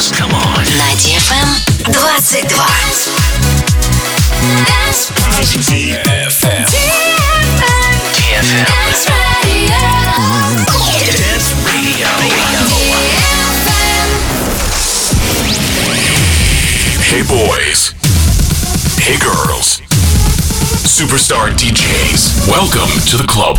dance. Come on. На DFM 22. DFM. DFM. Dance Radio. Hey boys. Hey girls. Superstar DJs. Welcome to the club.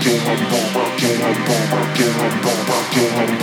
rock it, how we rock it, how rock it, how rock it, how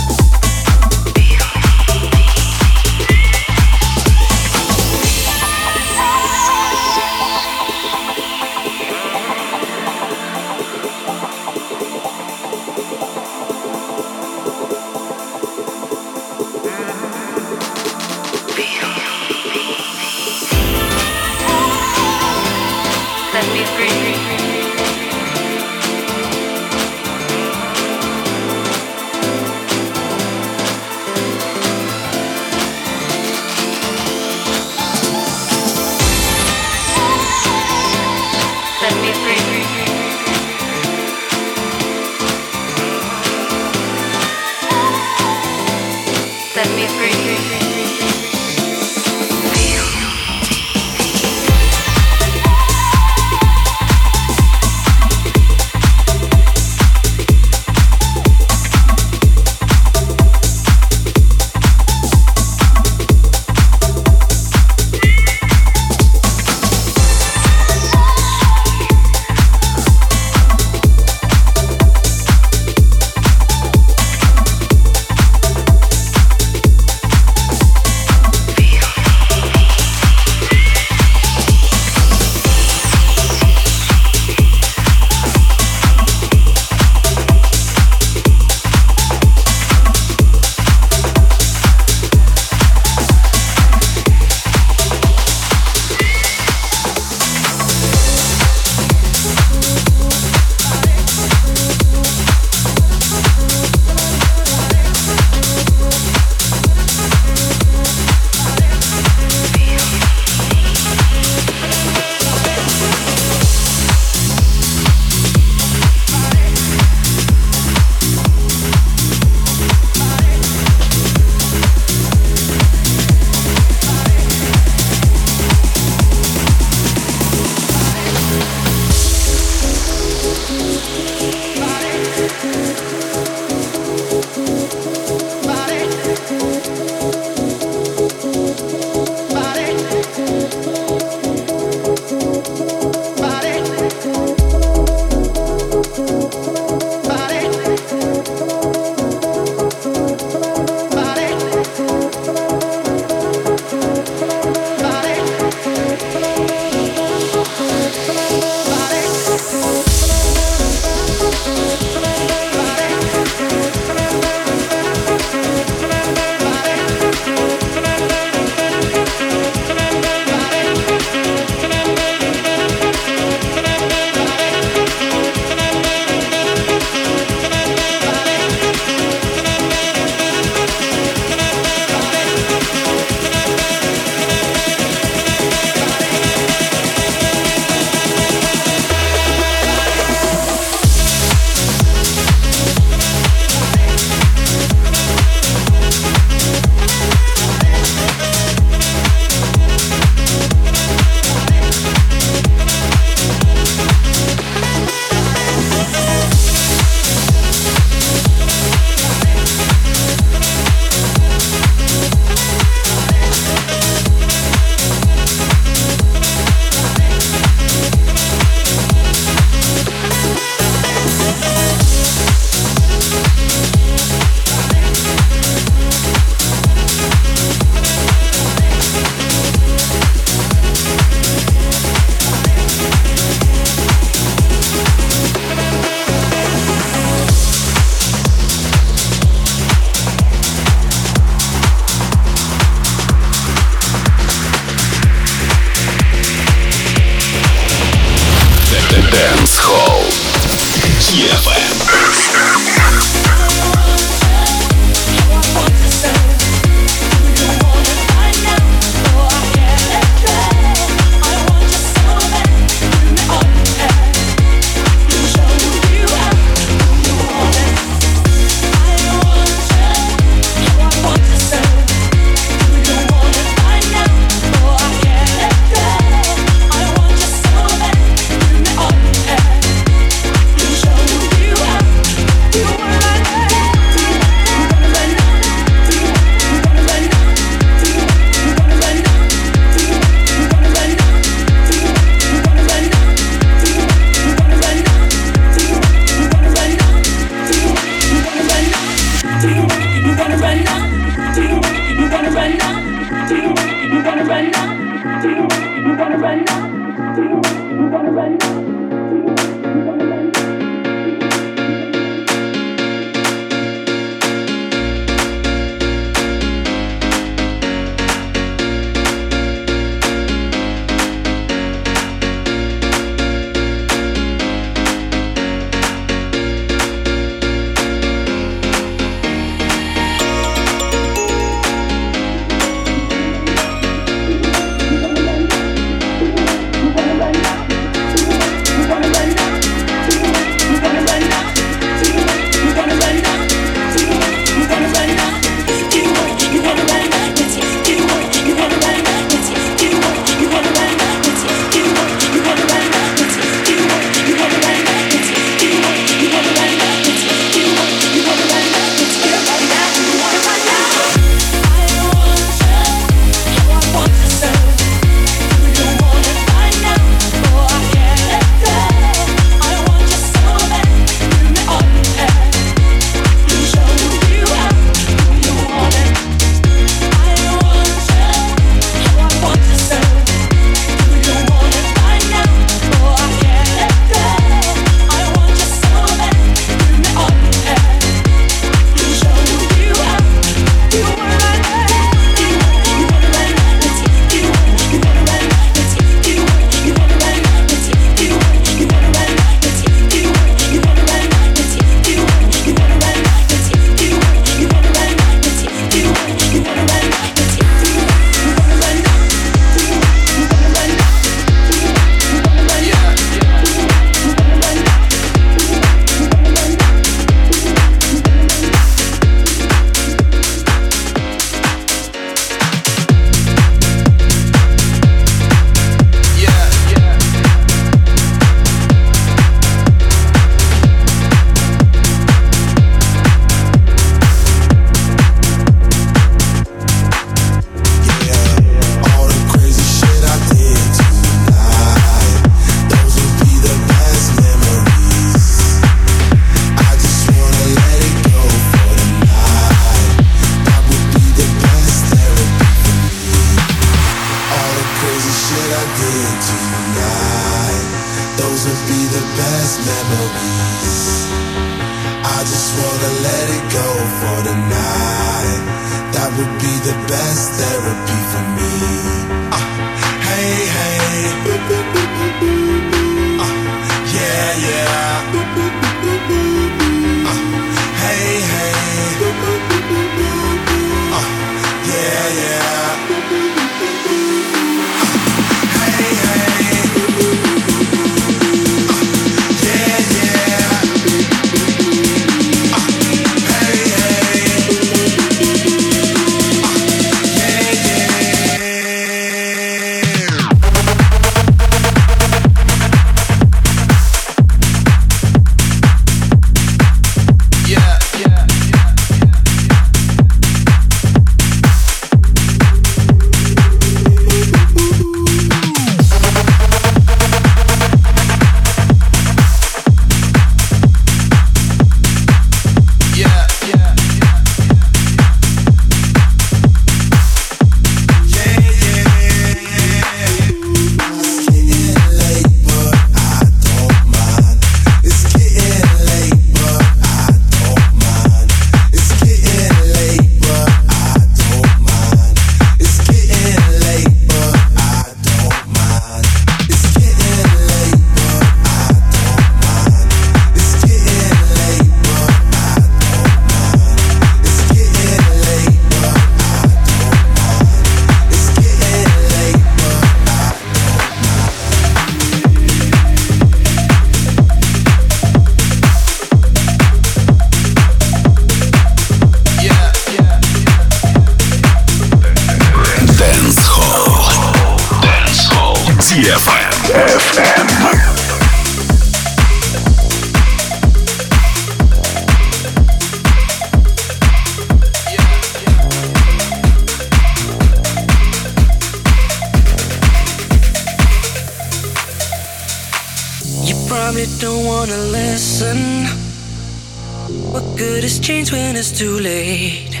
too late?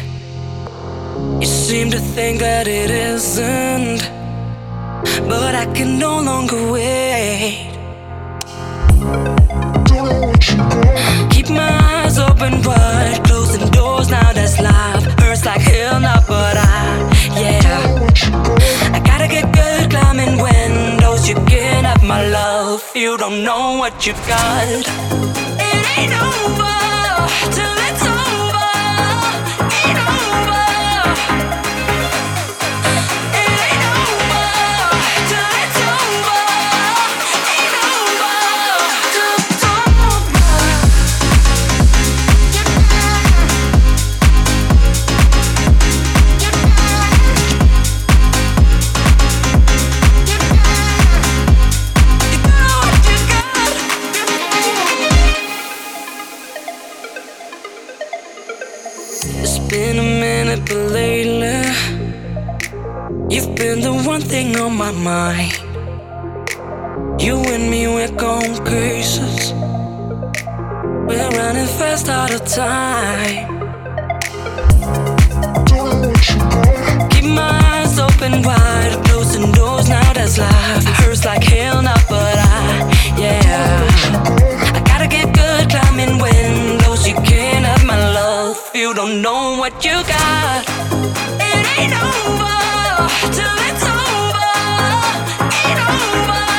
You seem to think that it isn't, but I can no longer wait. Keep my eyes open wide, closing doors now. That's life. Hurts like hell now, but I, yeah. I gotta get good climbing windows. You can't have my love. You don't know what you've got. It ain't over. It's been a minute, but lately You've been the one thing on my mind. You and me, we're going cases We're running fast out of time. Keep my eyes open wide Closing doors, now that's life. Hurts like hell now, but don't know what you got. It ain't over Till it's over. Ain't over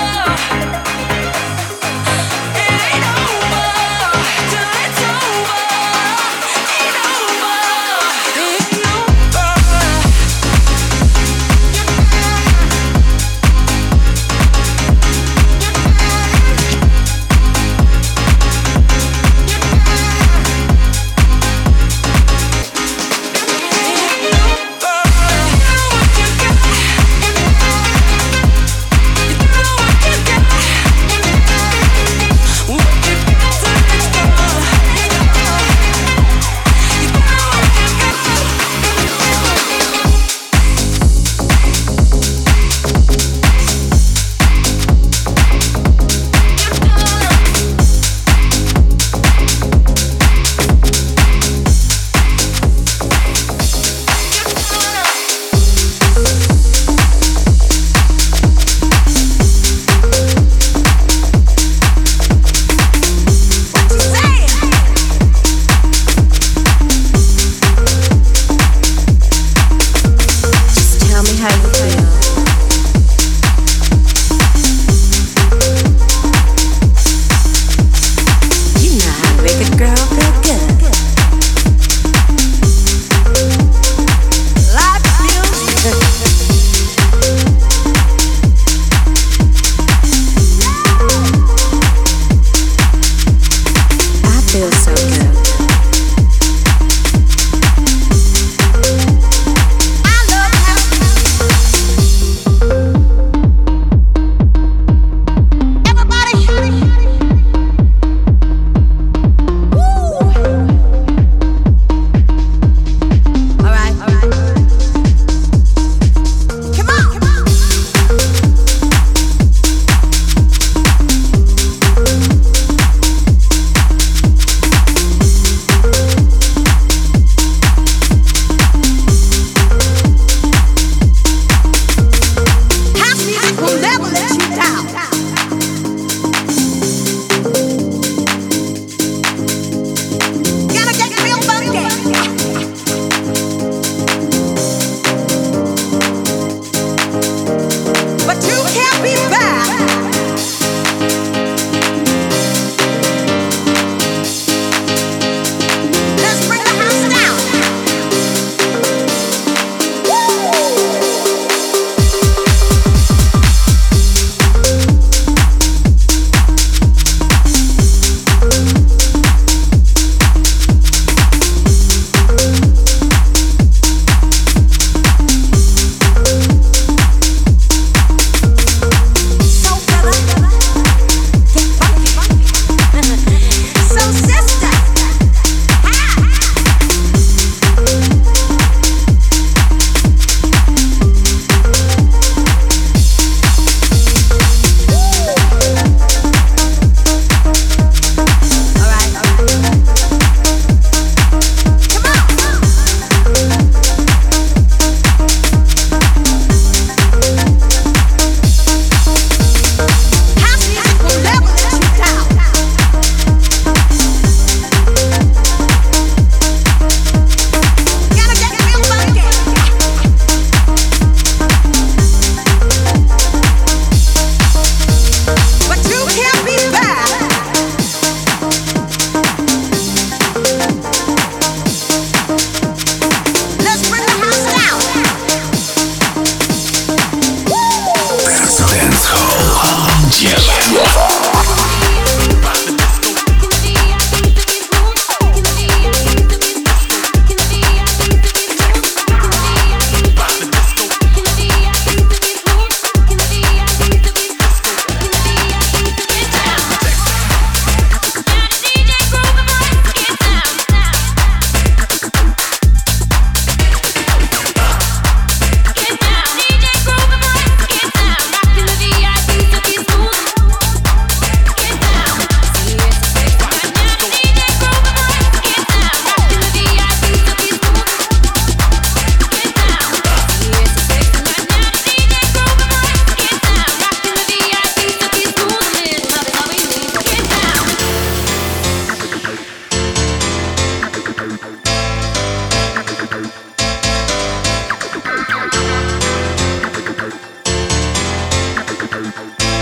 It's after midnight.